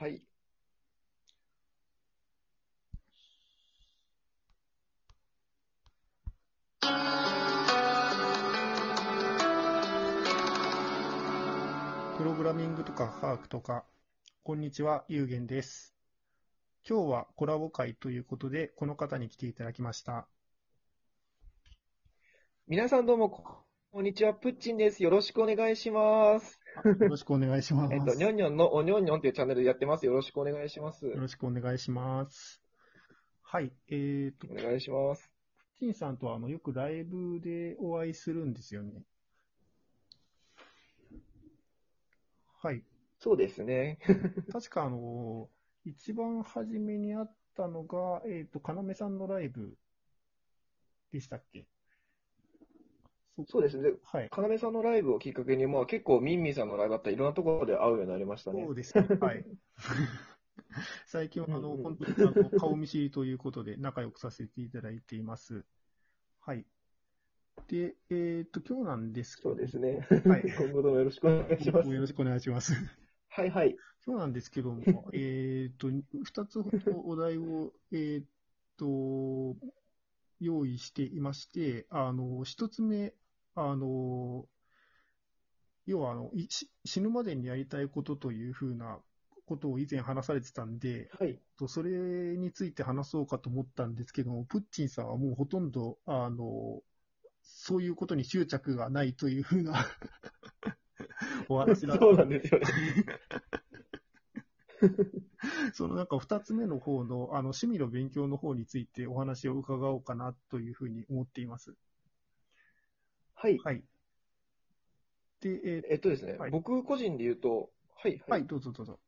はい。プログラミングとか科学とか、こんにちは、ゆうげんです。今日はコラボ会ということで、この方に来ていただきました。皆さんどうも、ここんにちは。プッチンです。よろしくお願いします。よろしくお願いします。えっと、にょんにょんのおにょんにょんっていうチャンネルでやってます。よろしくお願いします。よろしくお願いします。はい、えっ、と、お願いします。ティンさんとはあのよくライブでお会いするんですよね。はい。そうですね。確かあの、一番初めにあったのが、えっ、と、かなめさんのライブでしたっけ？そうですね。はい。かなめさんのライブをきっかけに、まあ結構ミンミンさんのライブだったり、いろんなところで会うようになりましたねそ。うですね。はい。最近は、あの、本当にあの顔見知りということで仲良くさせていただいています。はい。で、えっ、と、今日なんですけど、そうですね。はい今後ともよろしくお願いします。よろしくお願いします。はいはい。今日なんですけども、えっと、二つほどお題を、えっと、用意していまして、あの、一つ目、あの、要は、あの、いし死ぬまでにやりたいことというふうなことを以前話されてたんで、はい。とそれについて話そうかと思ったんですけども、プッチンさんはもうほとんど、あの、そういうことに執着がないというふうな お話だったそうなんですよね。そのなんか二つ目の方の、あの、趣味の勉強の方についてお話を伺おうかなというふうに思っています。はい。はい。で、ええっとですね、はい僕個人で言うと、はい、ーはい、どうぞどうぞ。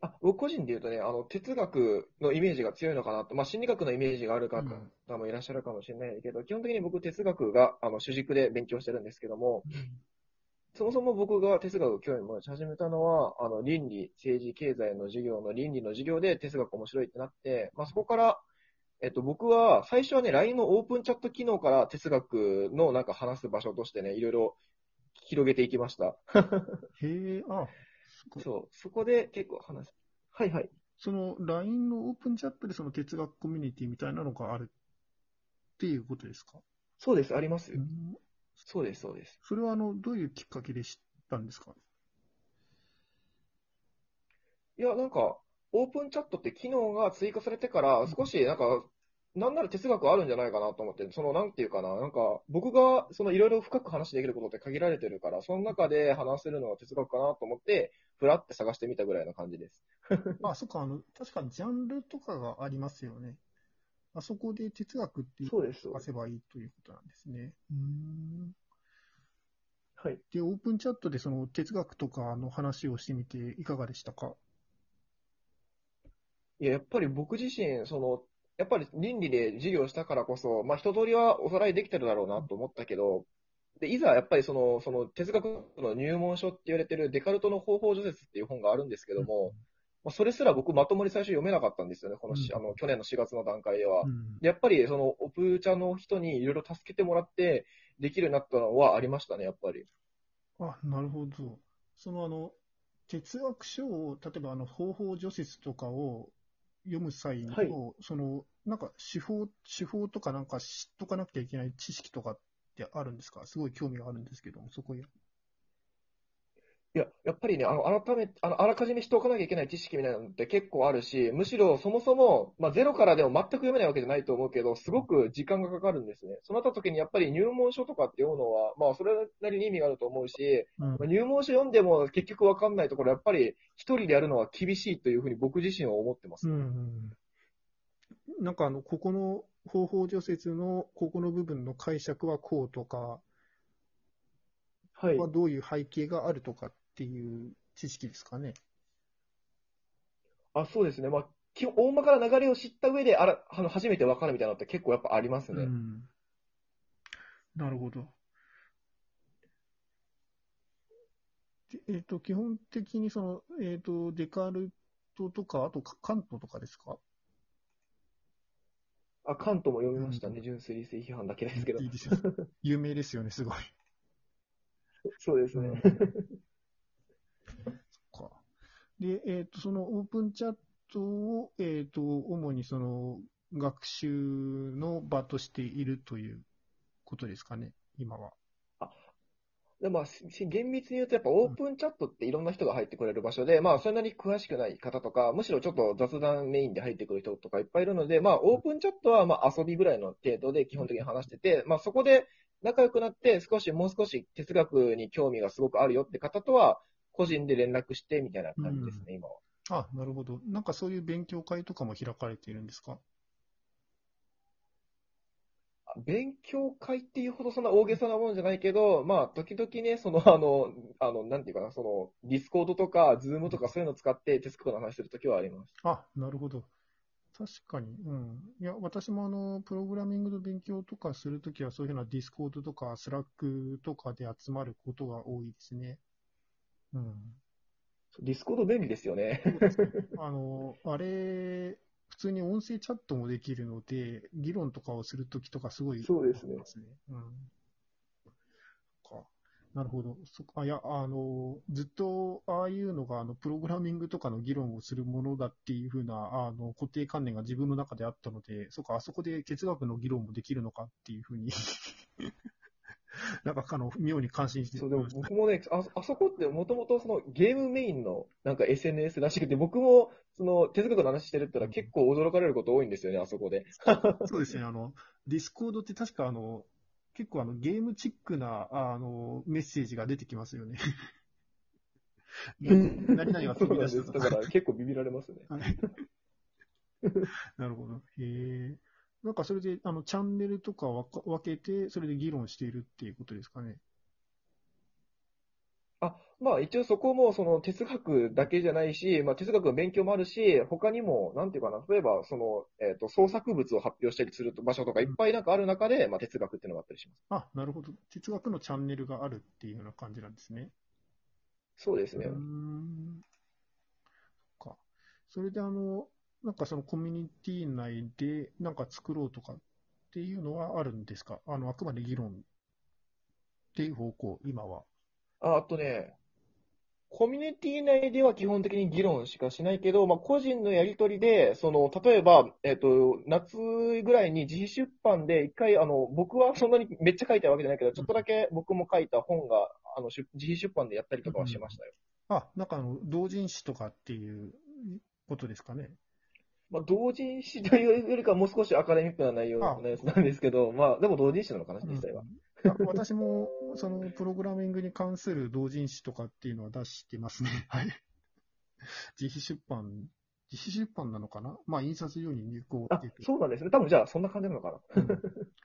あ僕個人で言うとね、あの哲学のイメージが強いのかなと、まあ、心理学のイメージがある方うんもいらっしゃるかもしれないけど、基本的に僕、哲学があの主軸で勉強してるんですけども、そもそも僕が哲学を興味を持ち始めたのは、あの倫理、政治、経済の授業の倫理の授業で哲学面白いってなって、まあ、そこから、えっと、僕は最初はね、LINE のオープンチャット機能から哲学のなんか話す場所としてね、いろいろ広げていきました。へえ、あ、そそう、そこで結構話す。はいはい。その LINE のオープンチャットでその哲学コミュニティみたいなのがあるっていうことですか？そうです、ありますよ。うんそうです、そうです。それはあの、どういうきっかけで知ったんですか？いや、なんか、オープンチャットって機能が追加されてから、少し、なんか、なんなら哲学あるんじゃないかなと思って、その、なんていうかな、なんか、僕が、その、いろいろ深く話できることって限られてるから、その中で話せるのは哲学かなと思って、ふらって探してみたぐらいの感じです。あ、そっか、あの、確かにジャンルとかがありますよね。あそこで哲学っていうそうです、そう探。せばいいということなんですね。うーんはい。で、オープンチャットでその哲学とかの話をしてみていかがでしたか？いや、やっぱり僕自身、その、やっぱり倫理で授業したからこそ、まあ一通りはおさらいできてるだろうなと思ったけど、で、いざやっぱりその、その哲学の入門書って言われてるデカルトの方法除雪っていう本があるんですけども、まあ、それすら僕まともに最初読めなかったんですよね、このし、うんあの、去年の4月の段階では。うんやっぱりその、オプチャの人にいろいろ助けてもらって、できるようになったのはありましたね、やっぱり。あ、なるほど。そのあの、哲学書を、例えばあの、方法除雪とかを読む際の、はいその、なんか手法、手法とかなんか知っとかなきゃいけない知識とかってあるんですか？すごい興味があるんですけども、そこへ。いや、やっぱりね、あの、改め、あの、あらかじめしておかなきゃいけない知識みたいなのって結構あるし、むしろそもそも、まあ、ゼロからでも全く読めないわけじゃないと思うけど、すごく時間がかかるんですね。そうなった時にやっぱり入門書とかって読むのは、まあ、それなりに意味があると思うし、うんまあ入門書読んでも結局わかんないところ、やっぱり一人でやるのは厳しいというふうに僕自身は思ってます。うんうんなんかあの、ここの方法除雪のここの部分の解釈はこうとか、はい。はどういう背景があるとかっていう知識ですかね。あ、そうですね。まあ、基本、大まかな流れを知った上で、あら、あの、初めてわかるみたいなのって結構やっぱありますね。うん。なるほど。でえっ、と、基本的にその、えっ、と、デカルトとか、あとカカントとかですか？あ、カントも読みましたね。うん純粋理性批判だけですけどい。いですよ。有名ですよね、すごい。そうですね。か。で、えっ、と、そのオープンチャットを、えっ、と、主にその学習の場としているということですかね、今は。でまあ、し厳密に言うと、やっぱオープンチャットっていろんな人が入ってくれる場所で、まあ、そんなに詳しくない方とか、むしろちょっと雑談メインで入ってくる人とかいっぱいいるので、まあ、オープンチャットは、まあ、遊びぐらいの程度で基本的に話してて、まあ、そこで仲良くなって、少し、もう少し哲学に興味がすごくあるよって方とは、個人で連絡してみたいな感じですね、うん、今は。あ、なるほど。なんかそういう勉強会とかも開かれているんですか？勉強会っていうほどそんな大げさなもんじゃないけど、まあ、時々ね、その、あの、あの、なんていうかな、その、 Discord とか、 Zoom とかそういうのを使って哲学の話するときはあります。あ、なるほど。確かに。うん。いや、私もあの、プログラミングの勉強とかするときは、そういうふうな Discord とか、 Slack とかで集まることが多いですね。うん。 Discord 便利ですよね。あの、あれ、普通に音声チャットもできるので、議論とかをするときとかすごい、そうですね。うん。か。なるほど。そあいや、あの、ずっとああいうのが、あの、プログラミングとかの議論をするものだっていうふうな、あの、固定観念が自分の中であったので、そっか、あそこで哲学の議論もできるのかっていうふうにかあの、妙に感心してそう、でも僕もね、ああそこってもともとそのゲームメインのなんか SNS らしくて、僕もその哲学の話してるったら結構驚かれること多いんですよね、あそこで。そうですね、あの、 Discord って確かあの、結構あの、ゲームチックな、あの、メッセージが出てきますよね。何々は飛び出しただから結構ビビられますね。なるほど。へえ。なんかそれで、あの、チャンネルとか分けて、それで議論しているっていうことですかね。あ、まあ一応そこもその哲学だけじゃないし、まあ哲学の勉強もあるし、他にも、なんていうかな、例えばその、えっ、ー、と、創作物を発表したりする場所とかいっぱいなんかある中で、うん、まあ哲学っていうのがあったりします。あ、なるほど。哲学のチャンネルがあるっていうような感じなんですね。そうですね。うん。そっか。それであの、なんかそのコミュニティ内でなんか作ろうとかっていうのはあるんですか？あの、あくまで議論っていう方向、今は。ああとね、コミュニティ内では基本的に議論しかしないけど、まあ、個人のやりとりで、その、例えば、えっ、と、夏ぐらいに自費出版で一回、あの、僕はそんなにめっちゃ書いたわけじゃないけど、ちょっとだけ僕も書いた本が、あの、自費出版でやったりとかはしましたよ。うん、あ、なんかあの、同人誌とかっていうことですかね？まあ、同人誌というよりかはもう少しアカデミックな内容のやつなんですけど、まあ、でも同人誌なのかな、実際は。うん、私も、その、プログラミングに関する同人誌とかっていうのは出してますね。はい。自費出版、自費出版なのかな？まあ、印刷用に入稿あ、そうなんですね。多分じゃあ、そんな感じなのかな。うん、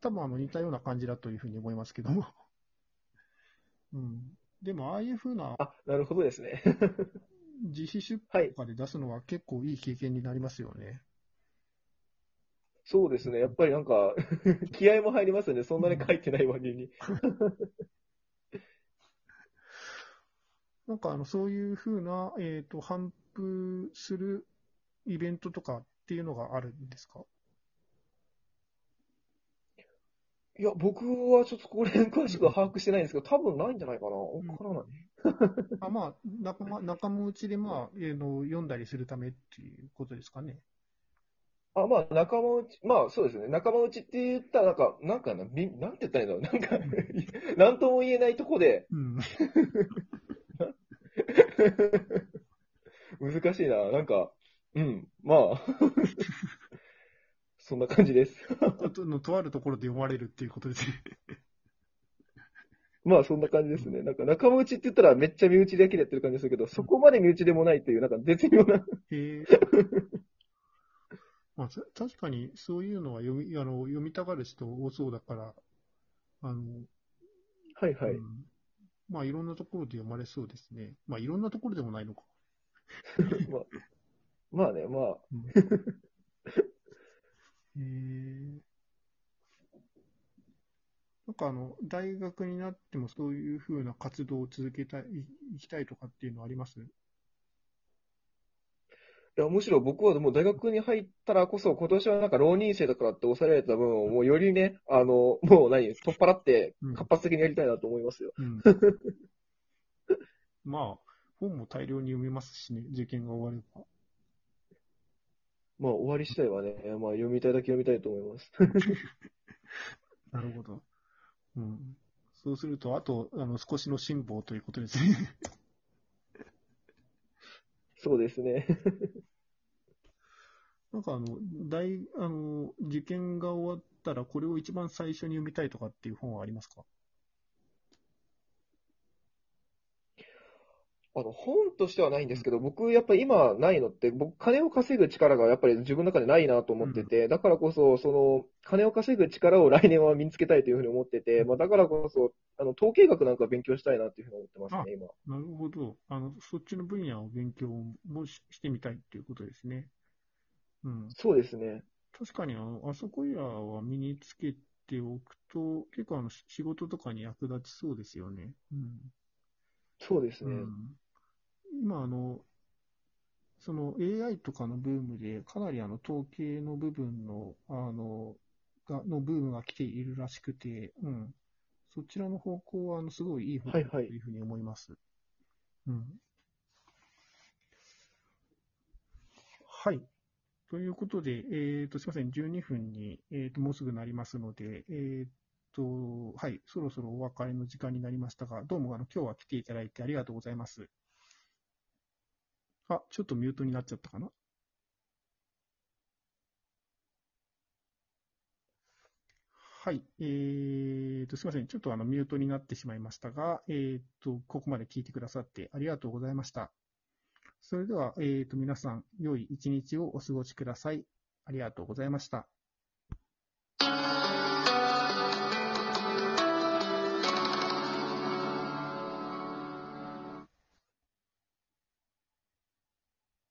多分、あの、似たような感じだというふうに思いますけども。うん。でも、ああいうふうな。あ、なるほどですね。自費出版とかで出すのは結構いい経験になりますよね。そうですね。やっぱりなんか 気合も入りますよね。そんなに書いてない割に。なんかあの、そういうふうな、えっ、ー、と、反布するイベントとかっていうのがあるんですか？いや、僕はちょっとこれ 詳しくは把握してないんですけど、多分ないんじゃないかな。わからない。あまあ、仲間、仲間内で、まあ、えー、の、読んだりするためっていうことですかね。あ、まあ、仲間内、まあ、そうですね。仲間内って言ったら、なんか、なんかな、み、なんて言ったらいいの？なんか、なんとも言えないとこで、うん、難しいな。なんか、うん、まあ、そんな感じです。とのとあるところで読まれるっていうことですね。まあそんな感じですね。なんか仲間内って言ったらめっちゃ身内だけでやってる感じですけど、そこまで身内でもないという、なんか絶妙な。へえ。まあ、確かにそういうのは読みあの読みたがる人多そうだから、あの、はいはい、うん。まあいろんなところで読まれそうですね。まあいろんなところでもないのか。まあ、まあね、まあ。うん、へえ。なんかあの、大学になってもそういうふうな活動を続けたい、いきたいとかっていうのはあります？いや、むしろ僕はもう大学に入ったらこそ、今年はなんか浪人生だからって抑えられた分を、もうよりね、あの、もう何、取っ払って活発的にやりたいなと思いますよ。うんうん、まあ、本も大量に読めますしね、受験が終われば。まあ、終わり次第はね、まあ、読みたいだけ読みたいと思います。なるほど。うん。そうすると、あと、あの、少しの辛抱ということですね。そうですね。なんかあの、大、あの、受験が終わったら、これを一番最初に読みたいとかっていう本はありますか？あの、本としてはないんですけど、僕、やっぱり今ないのって、僕、金を稼ぐ力がやっぱり自分の中でないなと思ってて、だからこそ、その、金を稼ぐ力を来年は身につけたいというふうに思ってて、まあ、だからこそ、あの、統計学なんか勉強したいなっていうふうに思ってますね、今。なるほど。あの、そっちの分野を勉強もししてみたいっていうことですね。うん。そうですね。確かに、あの、あそこいらは身につけておくと、結構あの、し仕事とかに役立ちそうですよね。うん。そうですね。うん、今、あの、その AI とかのブームで、かなりあの統計の部分の、あの、が、のブームが来ているらしくて、うん。そちらの方向は、あの、すごいいい方向だというふうに思います。うん。はい。ということで、えっ、と、すいません、12分に、えっ、と、もうすぐなりますので、えっ、と、はい、そろそろお別れの時間になりましたが、どうもあの今日は来ていただいてありがとうございます。あ、ちょっとミュートになっちゃったかな？はい、えーと、すみません。ちょっとあのミュートになってしまいましたが、えーと、ここまで聞いてくださってありがとうございました。それでは、えーと、皆さん、良い一日をお過ごしください。ありがとうございました。